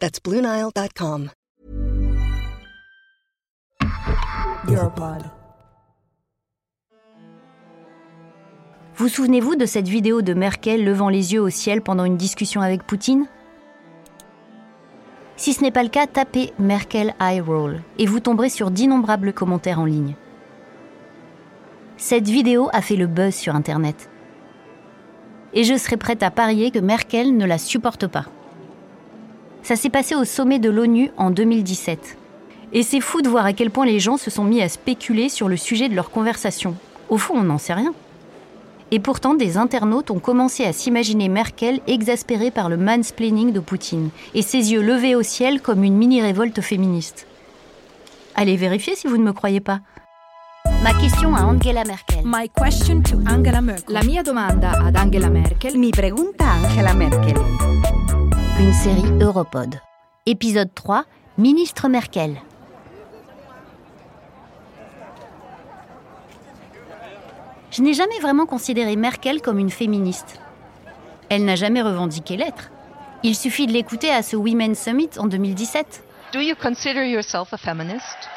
That's BlueNile.com. Europod. Vous souvenez-vous de cette vidéo de Merkel levant les yeux au ciel pendant une discussion avec Poutine? Si ce n'est pas le cas, tapez Merkel Eye Roll et vous tomberez sur d'innombrables commentaires en ligne. Cette vidéo a fait le buzz sur Internet. Et je serais prête à parier que Merkel ne la supporte pas. Ça s'est passé au sommet de l'ONU en 2017. Et c'est fou de voir à quel point les gens se sont mis à spéculer sur le sujet de leur conversation. Au fond, on n'en sait rien. Et pourtant, des internautes ont commencé à s'imaginer Merkel exaspérée par le mansplaining de Poutine et ses yeux levés au ciel comme une mini-révolte féministe. Allez vérifier si vous ne me croyez pas. Ma question à Angela Merkel. My question to Angela Merkel. La mia domanda ad Angela Merkel. Mi pregunta Angela Merkel. Une série Europod. Épisode 3. Ministre Merkel. Je n'ai jamais vraiment considéré Merkel comme une féministe. Elle n'a jamais revendiqué l'être. Il suffit de l'écouter à ce Women's Summit en 2017. Do you consider yourself a feminist?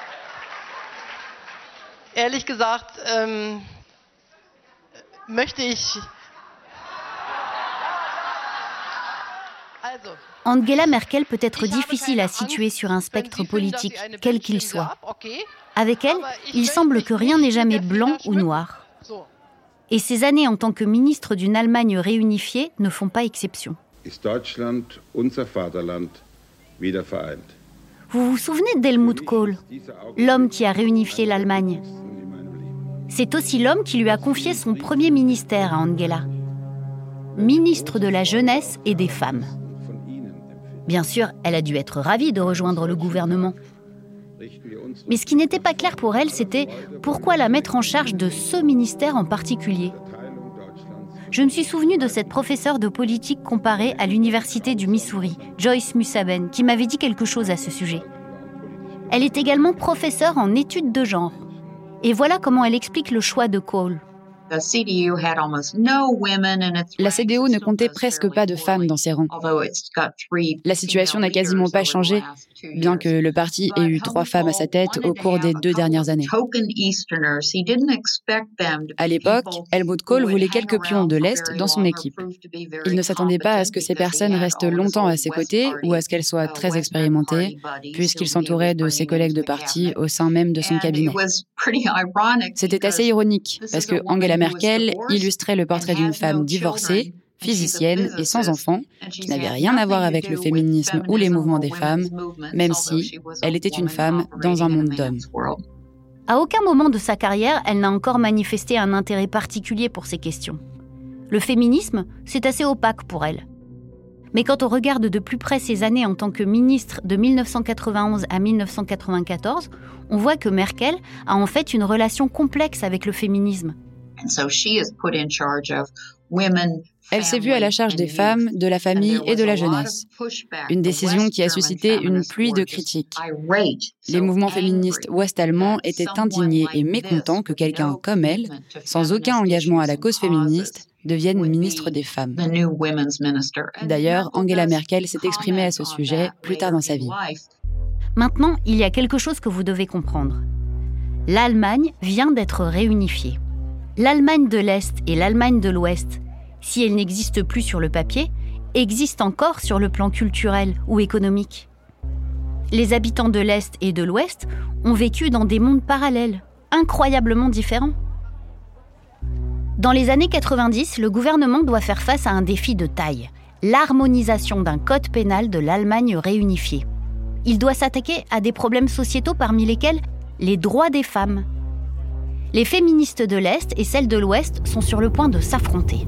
Ehrlich gesagt, ähm, möchte ich. Angela Merkel peut être difficile à situer sur un spectre politique, quel qu'il soit. Avec elle, il semble que rien n'est jamais blanc ou noir. Et ces années en tant que ministre d'une Allemagne réunifiée ne font pas exception. Vous vous souvenez d'Helmut Kohl, l'homme qui a réunifié l'Allemagne? C'est aussi l'homme qui lui a confié son premier ministère à Angela, ministre de la jeunesse et des femmes. Bien sûr, elle a dû être ravie de rejoindre le gouvernement. Mais ce qui n'était pas clair pour elle, c'était pourquoi la mettre en charge de ce ministère en particulier. Je me suis souvenu de cette professeure de politique comparée à l'université du Missouri, Joyce Musaben, qui m'avait dit quelque chose à ce sujet. Elle est également professeure en études de genre. Et voilà comment elle explique le choix de Cole. La CDU ne comptait presque pas de femmes dans ses rangs. La situation n'a quasiment pas changé, bien que le parti ait eu trois femmes à sa tête au cours des deux dernières années. À l'époque, Helmut Kohl voulait quelques pions de l'Est dans son équipe. Il ne s'attendait pas à ce que ces personnes restent longtemps à ses côtés ou à ce qu'elles soient très expérimentées, puisqu'il s'entourait de ses collègues de parti au sein même de son cabinet. C'était assez ironique, parce que Angela Merkel illustrait le portrait d'une femme divorcée, physicienne et sans enfant, qui n'avait rien à voir avec le féminisme ou les mouvements des femmes, même si elle était une femme dans un monde d'hommes. À aucun moment de sa carrière, elle n'a encore manifesté un intérêt particulier pour ces questions. Le féminisme, c'est assez opaque pour elle. Mais quand on regarde de plus près ses années en tant que ministre de 1991 à 1994, on voit que Merkel a en fait une relation complexe avec le féminisme. Elle s'est vue à la charge des femmes, de la famille et de la jeunesse. Une décision qui a suscité une pluie de critiques. Les mouvements féministes ouest-allemands étaient indignés et mécontents que quelqu'un comme elle, sans aucun engagement à la cause féministe, devienne ministre des Femmes. D'ailleurs, Angela Merkel s'est exprimée à ce sujet plus tard dans sa vie. Maintenant, il y a quelque chose que vous devez comprendre. L'Allemagne vient d'être réunifiée. L'Allemagne de l'Est et l'Allemagne de l'Ouest, si elles n'existent plus sur le papier, existent encore sur le plan culturel ou économique. Les habitants de l'Est et de l'Ouest ont vécu dans des mondes parallèles, incroyablement différents. Dans les années 90, le gouvernement doit faire face à un défi de taille, l'harmonisation d'un code pénal de l'Allemagne réunifiée. Il doit s'attaquer à des problèmes sociétaux parmi lesquels les droits des femmes. Les féministes de l'Est et celles de l'Ouest sont sur le point de s'affronter.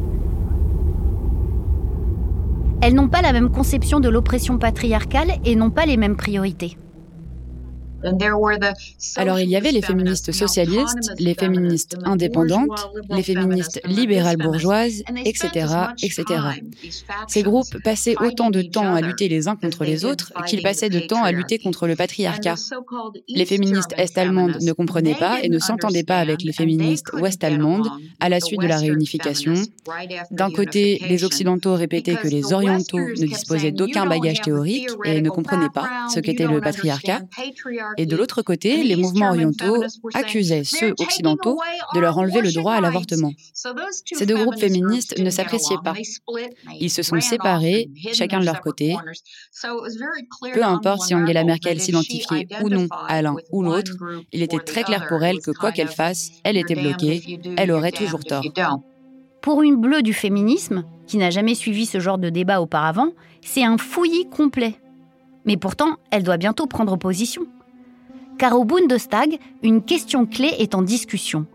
Elles n'ont pas la même conception de l'oppression patriarcale et n'ont pas les mêmes priorités. Alors il y avait les féministes socialistes, les féministes indépendantes, les féministes libérales bourgeoises, etc., etc. Ces groupes passaient autant de temps à lutter les uns contre les autres qu'ils passaient de temps à lutter contre le patriarcat. Les féministes est-allemandes ne comprenaient pas et ne s'entendaient pas avec les féministes ouest-allemandes à la suite de la réunification. D'un côté, les occidentaux répétaient que les orientaux ne disposaient d'aucun bagage théorique et ne comprenaient pas ce qu'était le patriarcat. Et de l'autre côté, les mouvements orientaux accusaient ceux occidentaux de leur enlever le droit à l'avortement. Ces deux groupes féministes ne s'appréciaient pas. Ils se sont séparés, chacun de leur côté. Peu importe si Angela Merkel s'identifiait ou non à l'un ou l'autre, il était très clair pour elle que quoi qu'elle fasse, elle était bloquée, elle aurait toujours tort. Pour une bleue du féminisme, qui n'a jamais suivi ce genre de débat auparavant, c'est un fouillis complet. Mais pourtant, elle doit bientôt prendre position. Car au Bundestag, une question clé est en discussion.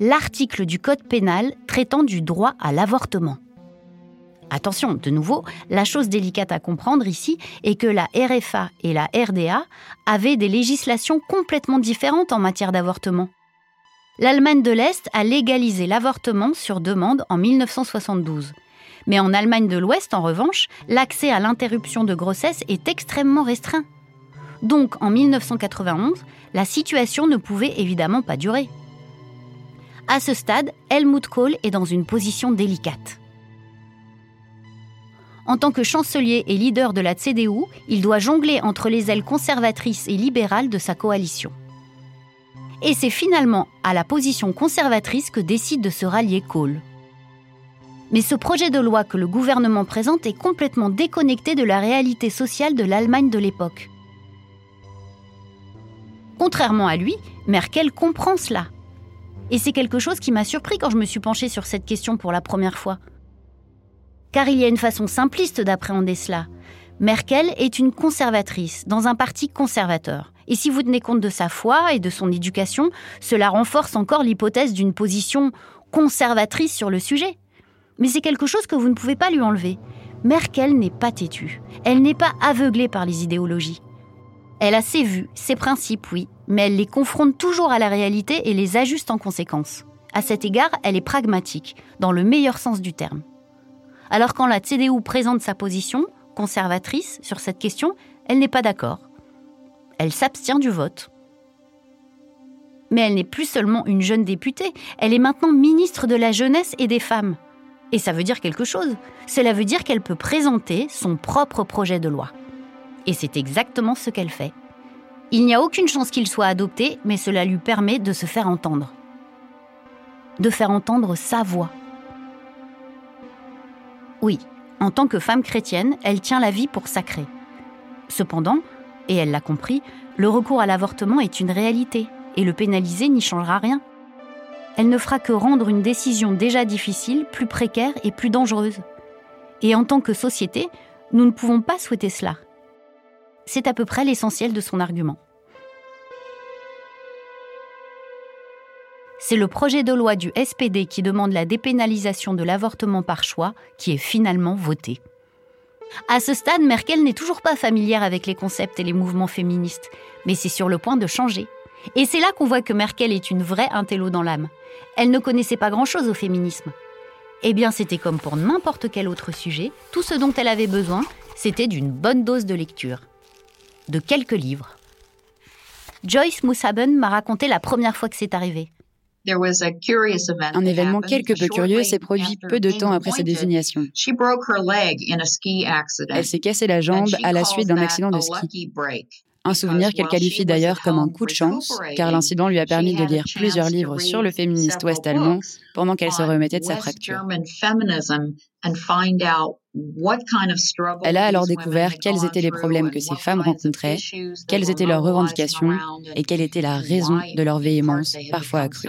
L'article du Code pénal traitant du droit à l'avortement. Attention, de nouveau, la chose délicate à comprendre ici est que la RFA et la RDA avaient des législations complètement différentes en matière d'avortement. L'Allemagne de l'Est a légalisé l'avortement sur demande en 1972. Mais en Allemagne de l'Ouest, en revanche, l'accès à l'interruption de grossesse est extrêmement restreint. Donc en 1991, la situation ne pouvait évidemment pas durer. À ce stade, Helmut Kohl est dans une position délicate. En tant que chancelier et leader de la CDU, il doit jongler entre les ailes conservatrices et libérales de sa coalition. Et c'est finalement à la position conservatrice que décide de se rallier Kohl. Mais ce projet de loi que le gouvernement présente est complètement déconnecté de la réalité sociale de l'Allemagne de l'époque. Contrairement à lui, Merkel comprend cela. Et c'est quelque chose qui m'a surpris quand je me suis penchée sur cette question pour la première fois. Car il y a une façon simpliste d'appréhender cela. Merkel est une conservatrice dans un parti conservateur. Et si vous tenez compte de sa foi et de son éducation, cela renforce encore l'hypothèse d'une position conservatrice sur le sujet. Mais c'est quelque chose que vous ne pouvez pas lui enlever. Merkel n'est pas têtue. Elle n'est pas aveuglée par les idéologies. Elle a ses vues, ses principes, oui, mais elle les confronte toujours à la réalité et les ajuste en conséquence. À cet égard, elle est pragmatique, dans le meilleur sens du terme. Alors quand la CDU présente sa position, conservatrice, sur cette question, elle n'est pas d'accord. Elle s'abstient du vote. Mais elle n'est plus seulement une jeune députée, elle est maintenant ministre de la jeunesse et des femmes. Et ça veut dire quelque chose. Cela veut dire qu'elle peut présenter son propre projet de loi. Et c'est exactement ce qu'elle fait. Il n'y a aucune chance qu'il soit adopté, mais cela lui permet de se faire entendre. De faire entendre sa voix. Oui, en tant que femme chrétienne, elle tient la vie pour sacrée. Cependant, et elle l'a compris, le recours à l'avortement est une réalité, et le pénaliser n'y changera rien. Elle ne fera que rendre une décision déjà difficile plus précaire et plus dangereuse. Et en tant que société, nous ne pouvons pas souhaiter cela. C'est à peu près l'essentiel de son argument. C'est le projet de loi du SPD qui demande la dépénalisation de l'avortement par choix qui est finalement voté. À ce stade, Merkel n'est toujours pas familière avec les concepts et les mouvements féministes, mais c'est sur le point de changer. Et c'est là qu'on voit que Merkel est une vraie intello dans l'âme. Elle ne connaissait pas grand-chose au féminisme. Eh bien, c'était comme pour n'importe quel autre sujet, tout ce dont elle avait besoin, c'était d'une bonne dose de lecture. De quelques livres. Joyce Moussaben m'a raconté la première fois que c'est arrivé. Un événement quelque peu curieux s'est produit peu de temps après sa désignation. Elle s'est cassé la jambe à la suite d'un accident de ski. Un souvenir qu'elle qualifie d'ailleurs comme un coup de chance, car l'incident lui a permis de lire plusieurs livres sur le féministe ouest-allemand pendant qu'elle se remettait de sa fracture. Elle a alors découvert quels étaient les problèmes que ces femmes rencontraient, quelles étaient leurs revendications et quelle était la raison de leur véhémence parfois accrue.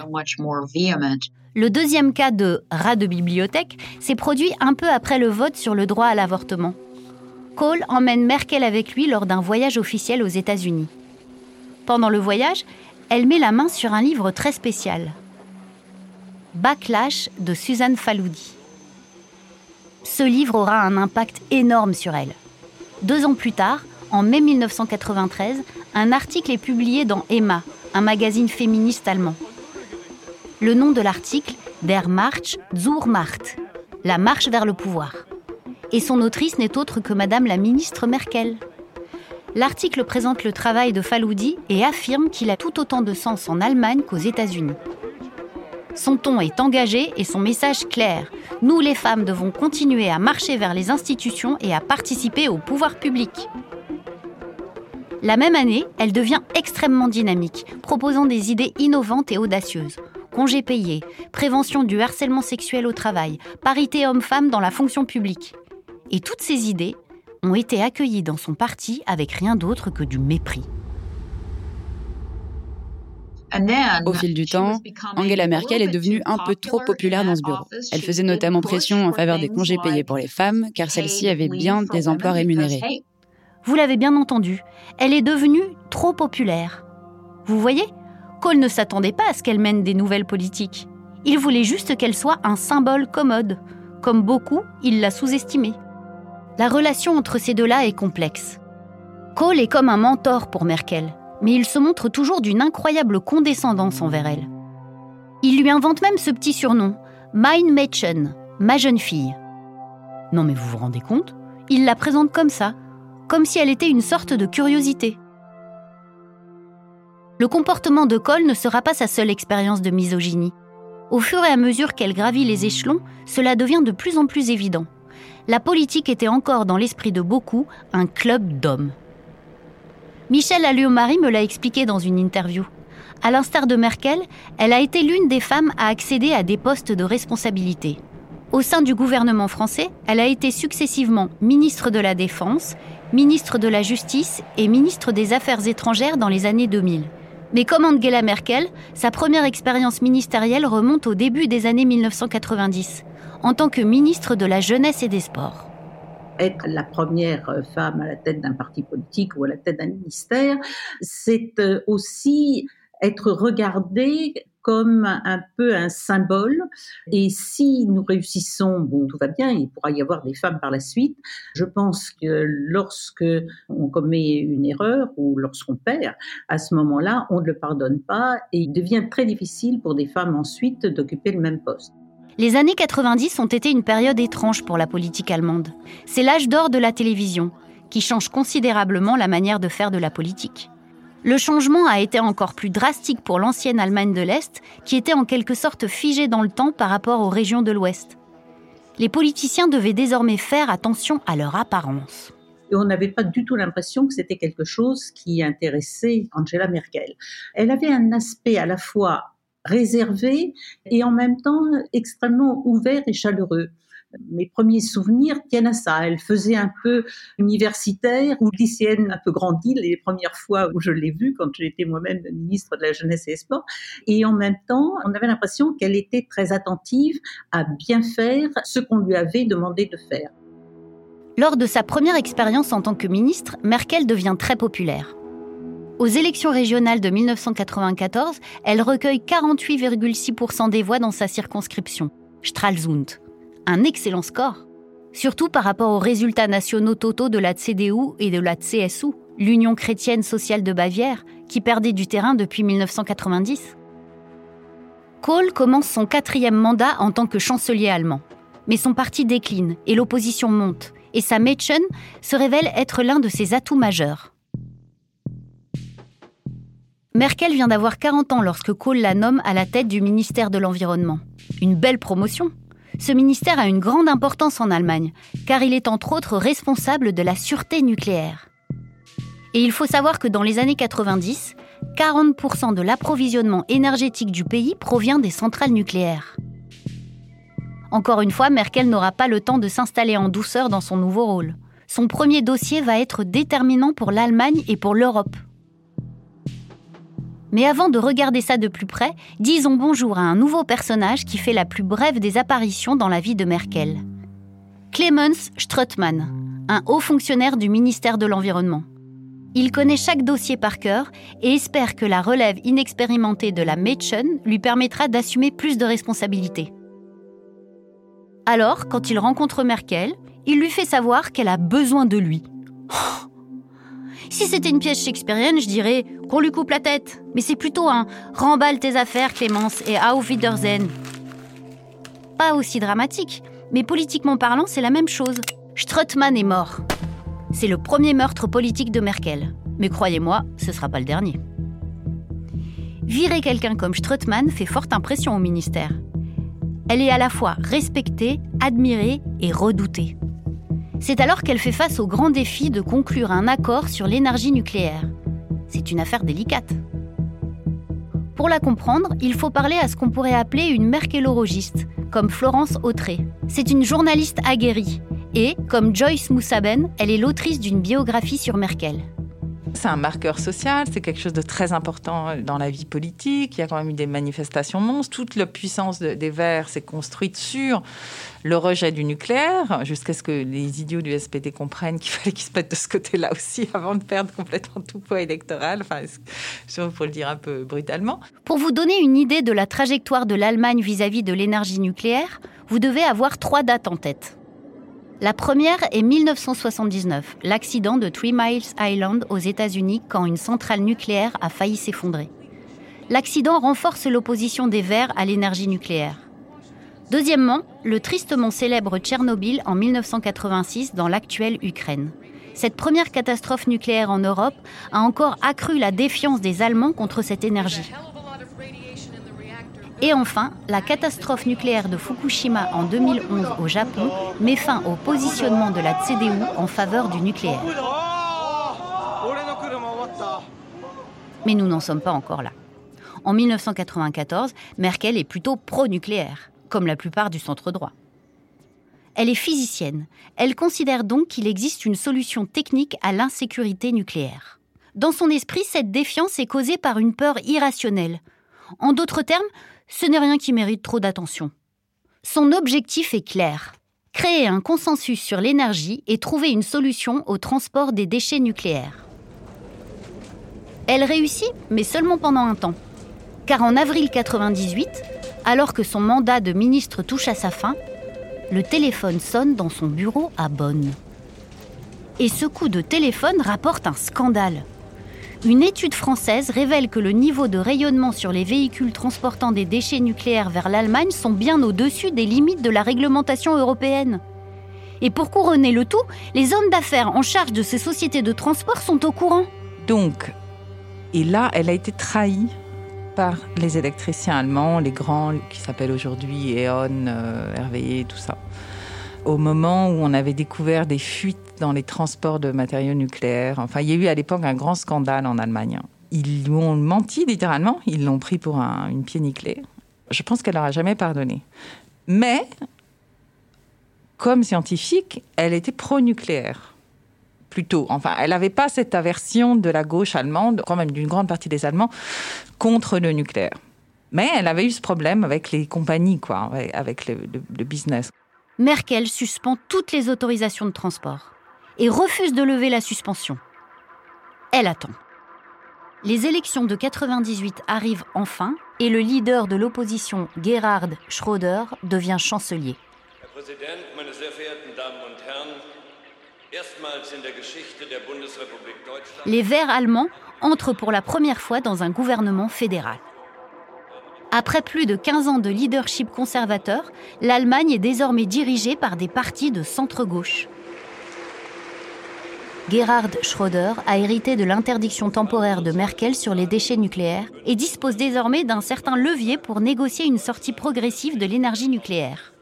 Le deuxième cas de rat de bibliothèque s'est produit un peu après le vote sur le droit à l'avortement. Cole emmène Merkel avec lui lors d'un voyage officiel aux États-Unis. Pendant le voyage, elle met la main sur un livre très spécial. Backlash de Suzanne Faloudi. Ce livre aura un impact énorme sur elle. Deux ans plus tard, en mai 1993, un article est publié dans Emma, un magazine féministe allemand. Le nom de l'article, Der March zur Macht, la marche vers le pouvoir et son autrice n'est autre que Madame la ministre Merkel. L'article présente le travail de Faloudi et affirme qu'il a tout autant de sens en Allemagne qu'aux États-Unis. Son ton est engagé et son message clair. Nous, les femmes, devons continuer à marcher vers les institutions et à participer au pouvoir public. La même année, elle devient extrêmement dynamique, proposant des idées innovantes et audacieuses. Congés payés, prévention du harcèlement sexuel au travail, parité homme-femme dans la fonction publique. Et toutes ces idées ont été accueillies dans son parti avec rien d'autre que du mépris. Au fil du temps, Angela Merkel est devenue un peu trop populaire dans ce bureau. Elle faisait notamment pression en faveur des congés payés pour les femmes, car celles-ci avaient bien des emplois rémunérés. Vous l'avez bien entendu, elle est devenue trop populaire. Vous voyez, Kohl ne s'attendait pas à ce qu'elle mène des nouvelles politiques. Il voulait juste qu'elle soit un symbole commode. Comme beaucoup, il l'a sous-estimée. La relation entre ces deux-là est complexe. Kohl est comme un mentor pour Merkel, mais il se montre toujours d'une incroyable condescendance envers elle. Il lui invente même ce petit surnom, Mein Mädchen, ma jeune fille. Non mais vous vous rendez compte? Il la présente comme ça, comme si elle était une sorte de curiosité. Le comportement de Kohl ne sera pas sa seule expérience de misogynie. Au fur et à mesure qu'elle gravit les échelons, cela devient de plus en plus évident la politique était encore dans l'esprit de beaucoup un club d'hommes. Michel Alliot-Marie me l'a expliqué dans une interview. À l'instar de Merkel, elle a été l'une des femmes à accéder à des postes de responsabilité. Au sein du gouvernement français, elle a été successivement ministre de la Défense, ministre de la Justice et ministre des Affaires étrangères dans les années 2000. Mais comme Angela Merkel, sa première expérience ministérielle remonte au début des années 1990 en tant que ministre de la Jeunesse et des Sports. Être la première femme à la tête d'un parti politique ou à la tête d'un ministère, c'est euh, aussi être regardée comme un peu un symbole. Et si nous réussissons, bon, tout va bien, il pourra y avoir des femmes par la suite. Je pense que lorsque on commet une erreur ou lorsqu'on perd, à ce moment-là, on ne le pardonne pas et il devient très difficile pour des femmes ensuite d'occuper le même poste. Les années 90 ont été une période étrange pour la politique allemande. C'est l'âge d'or de la télévision, qui change considérablement la manière de faire de la politique. Le changement a été encore plus drastique pour l'ancienne Allemagne de l'Est, qui était en quelque sorte figée dans le temps par rapport aux régions de l'Ouest. Les politiciens devaient désormais faire attention à leur apparence. Et on n'avait pas du tout l'impression que c'était quelque chose qui intéressait Angela Merkel. Elle avait un aspect à la fois réservé et en même temps extrêmement ouvert et chaleureux. Mes premiers souvenirs tiennent à ça. Elle faisait un peu universitaire ou lycéenne un peu grandie les premières fois où je l'ai vue quand j'étais moi-même ministre de la Jeunesse et des Sports. Et en même temps, on avait l'impression qu'elle était très attentive à bien faire ce qu'on lui avait demandé de faire. Lors de sa première expérience en tant que ministre, Merkel devient très populaire. Aux élections régionales de 1994, elle recueille 48,6% des voix dans sa circonscription, Stralsund. Un excellent score. Surtout par rapport aux résultats nationaux totaux de la CDU et de la CSU, l'Union chrétienne sociale de Bavière, qui perdait du terrain depuis 1990. Kohl commence son quatrième mandat en tant que chancelier allemand. Mais son parti décline et l'opposition monte, et sa Mädchen se révèle être l'un de ses atouts majeurs. Merkel vient d'avoir 40 ans lorsque Kohl la nomme à la tête du ministère de l'Environnement. Une belle promotion. Ce ministère a une grande importance en Allemagne, car il est entre autres responsable de la sûreté nucléaire. Et il faut savoir que dans les années 90, 40% de l'approvisionnement énergétique du pays provient des centrales nucléaires. Encore une fois, Merkel n'aura pas le temps de s'installer en douceur dans son nouveau rôle. Son premier dossier va être déterminant pour l'Allemagne et pour l'Europe. Mais avant de regarder ça de plus près, disons bonjour à un nouveau personnage qui fait la plus brève des apparitions dans la vie de Merkel. Clemens Strottmann, un haut fonctionnaire du ministère de l'Environnement. Il connaît chaque dossier par cœur et espère que la relève inexpérimentée de la Mädchen lui permettra d'assumer plus de responsabilités. Alors, quand il rencontre Merkel, il lui fait savoir qu'elle a besoin de lui. Si c'était une pièce shakespearienne, je dirais qu'on lui coupe la tête. Mais c'est plutôt un remballe tes affaires, Clémence, et auf Wiedersehen. Pas aussi dramatique, mais politiquement parlant, c'est la même chose. Strottmann est mort. C'est le premier meurtre politique de Merkel. Mais croyez-moi, ce sera pas le dernier. Virer quelqu'un comme Strottmann fait forte impression au ministère. Elle est à la fois respectée, admirée et redoutée. C'est alors qu'elle fait face au grand défi de conclure un accord sur l'énergie nucléaire. C'est une affaire délicate. Pour la comprendre, il faut parler à ce qu'on pourrait appeler une merkelorogiste, comme Florence Autré. C'est une journaliste aguerrie et, comme Joyce Moussaben, elle est l'autrice d'une biographie sur Merkel. C'est un marqueur social, c'est quelque chose de très important dans la vie politique. Il y a quand même eu des manifestations monstres. Toute la puissance des Verts s'est construite sur le rejet du nucléaire, jusqu'à ce que les idiots du SPD comprennent qu'il fallait qu'ils se mettent de ce côté-là aussi avant de perdre complètement tout poids électoral. Enfin, pour le dire un peu brutalement. Pour vous donner une idée de la trajectoire de l'Allemagne vis-à-vis de l'énergie nucléaire, vous devez avoir trois dates en tête. La première est 1979, l'accident de Three Miles Island aux États-Unis quand une centrale nucléaire a failli s'effondrer. L'accident renforce l'opposition des Verts à l'énergie nucléaire. Deuxièmement, le tristement célèbre Tchernobyl en 1986 dans l'actuelle Ukraine. Cette première catastrophe nucléaire en Europe a encore accru la défiance des Allemands contre cette énergie. Et enfin, la catastrophe nucléaire de Fukushima en 2011 au Japon met fin au positionnement de la CDU en faveur du nucléaire. Mais nous n'en sommes pas encore là. En 1994, Merkel est plutôt pro-nucléaire, comme la plupart du centre droit. Elle est physicienne. Elle considère donc qu'il existe une solution technique à l'insécurité nucléaire. Dans son esprit, cette défiance est causée par une peur irrationnelle. En d'autres termes, ce n'est rien qui mérite trop d'attention. Son objectif est clair. Créer un consensus sur l'énergie et trouver une solution au transport des déchets nucléaires. Elle réussit, mais seulement pendant un temps. Car en avril 98, alors que son mandat de ministre touche à sa fin, le téléphone sonne dans son bureau à Bonn. Et ce coup de téléphone rapporte un scandale. Une étude française révèle que le niveau de rayonnement sur les véhicules transportant des déchets nucléaires vers l'Allemagne sont bien au-dessus des limites de la réglementation européenne. Et pour couronner le tout, les hommes d'affaires en charge de ces sociétés de transport sont au courant. Donc, et là, elle a été trahie par les électriciens allemands, les grands qui s'appellent aujourd'hui E.ON, euh, RWE, tout ça. Au moment où on avait découvert des fuites dans les transports de matériaux nucléaires. Enfin, il y a eu à l'époque un grand scandale en Allemagne. Ils lui ont menti littéralement, ils l'ont pris pour une pied nickelée. Je pense qu'elle n'aura jamais pardonné. Mais, comme scientifique, elle était pro-nucléaire. Plutôt. Enfin, elle n'avait pas cette aversion de la gauche allemande, quand même d'une grande partie des Allemands, contre le nucléaire. Mais elle avait eu ce problème avec les compagnies, quoi, avec le business. Merkel suspend toutes les autorisations de transport et refuse de lever la suspension. Elle attend. Les élections de 98 arrivent enfin et le leader de l'opposition, Gerhard Schröder, devient chancelier. Les Verts allemands entrent pour la première fois dans un gouvernement fédéral. Après plus de 15 ans de leadership conservateur, l'Allemagne est désormais dirigée par des partis de centre-gauche. Gerhard Schröder a hérité de l'interdiction temporaire de Merkel sur les déchets nucléaires et dispose désormais d'un certain levier pour négocier une sortie progressive de l'énergie nucléaire.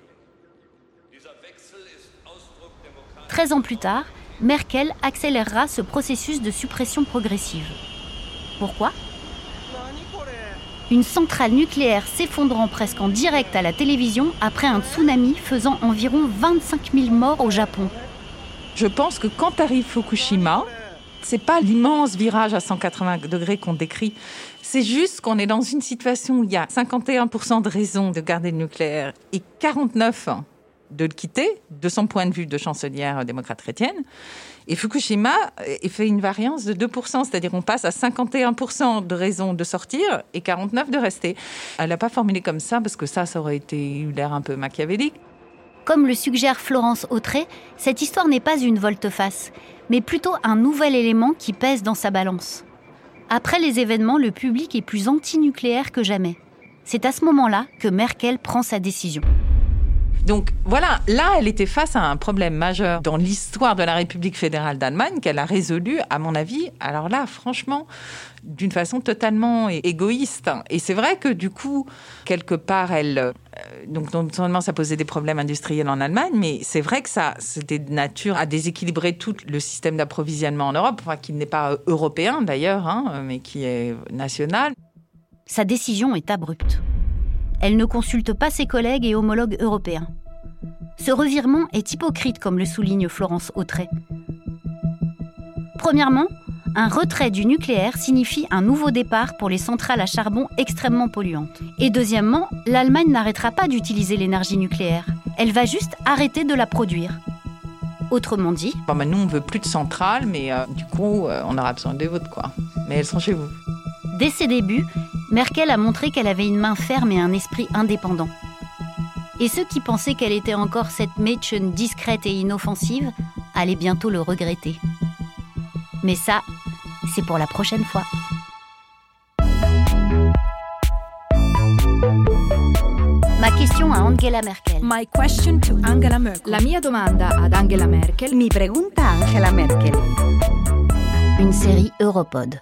13 ans plus tard, Merkel accélérera ce processus de suppression progressive. Pourquoi? Une centrale nucléaire s'effondrant presque en direct à la télévision après un tsunami faisant environ 25 000 morts au Japon. Je pense que quand arrive Fukushima, c'est pas l'immense virage à 180 degrés qu'on décrit. C'est juste qu'on est dans une situation où il y a 51% de raisons de garder le nucléaire et 49 de le quitter, de son point de vue de chancelière démocrate chrétienne. Et Fukushima fait une variance de 2%, c'est-à-dire qu'on passe à 51% de raisons de sortir et 49 de rester. Elle n'a pas formulé comme ça parce que ça, ça aurait été l'air un peu machiavélique. Comme le suggère Florence Autré, cette histoire n'est pas une volte-face, mais plutôt un nouvel élément qui pèse dans sa balance. Après les événements, le public est plus anti-nucléaire que jamais. C'est à ce moment-là que Merkel prend sa décision. Donc voilà, là, elle était face à un problème majeur dans l'histoire de la République fédérale d'Allemagne qu'elle a résolu, à mon avis, alors là, franchement, d'une façon totalement égoïste. Et c'est vrai que du coup, quelque part, elle... Euh, donc non seulement ça posait des problèmes industriels en Allemagne, mais c'est vrai que ça, c'était de nature à déséquilibrer tout le système d'approvisionnement en Europe, qui n'est pas européen d'ailleurs, hein, mais qui est national. Sa décision est abrupte. Elle ne consulte pas ses collègues et homologues européens. Ce revirement est hypocrite, comme le souligne Florence Autré. Premièrement, un retrait du nucléaire signifie un nouveau départ pour les centrales à charbon extrêmement polluantes. Et deuxièmement, l'Allemagne n'arrêtera pas d'utiliser l'énergie nucléaire. Elle va juste arrêter de la produire. Autrement dit... Bon, nous, on veut plus de centrales, mais euh, du coup, euh, on aura besoin des vôtres, quoi. Mais elles sont chez vous. Dès ses débuts, Merkel a montré qu'elle avait une main ferme et un esprit indépendant. Et ceux qui pensaient qu'elle était encore cette Mädchen discrète et inoffensive allaient bientôt le regretter. Mais ça, c'est pour la prochaine fois. Ma question à Angela Merkel. My question to Angela Merkel. La mia domanda ad Angela Merkel. Mi pregunta Angela Merkel. Une série Europod.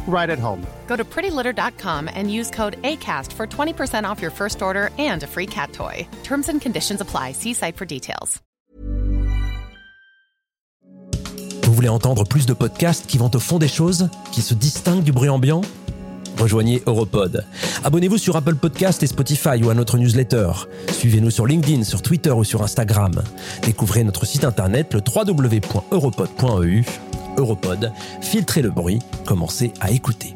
right at home. Go to prettylitter.com and use code ACAST for 20% off your first order and a free cat toy. Terms and conditions apply. See site for details. Vous voulez entendre plus de podcasts qui vont au fond des choses, qui se distinguent du bruit ambiant? Rejoignez Europod. Abonnez-vous sur Apple Podcast et Spotify ou à notre newsletter. Suivez-nous sur LinkedIn, sur Twitter ou sur Instagram. Découvrez notre site internet le www.europod.eu. Europod, filtrez le bruit, commencez à écouter.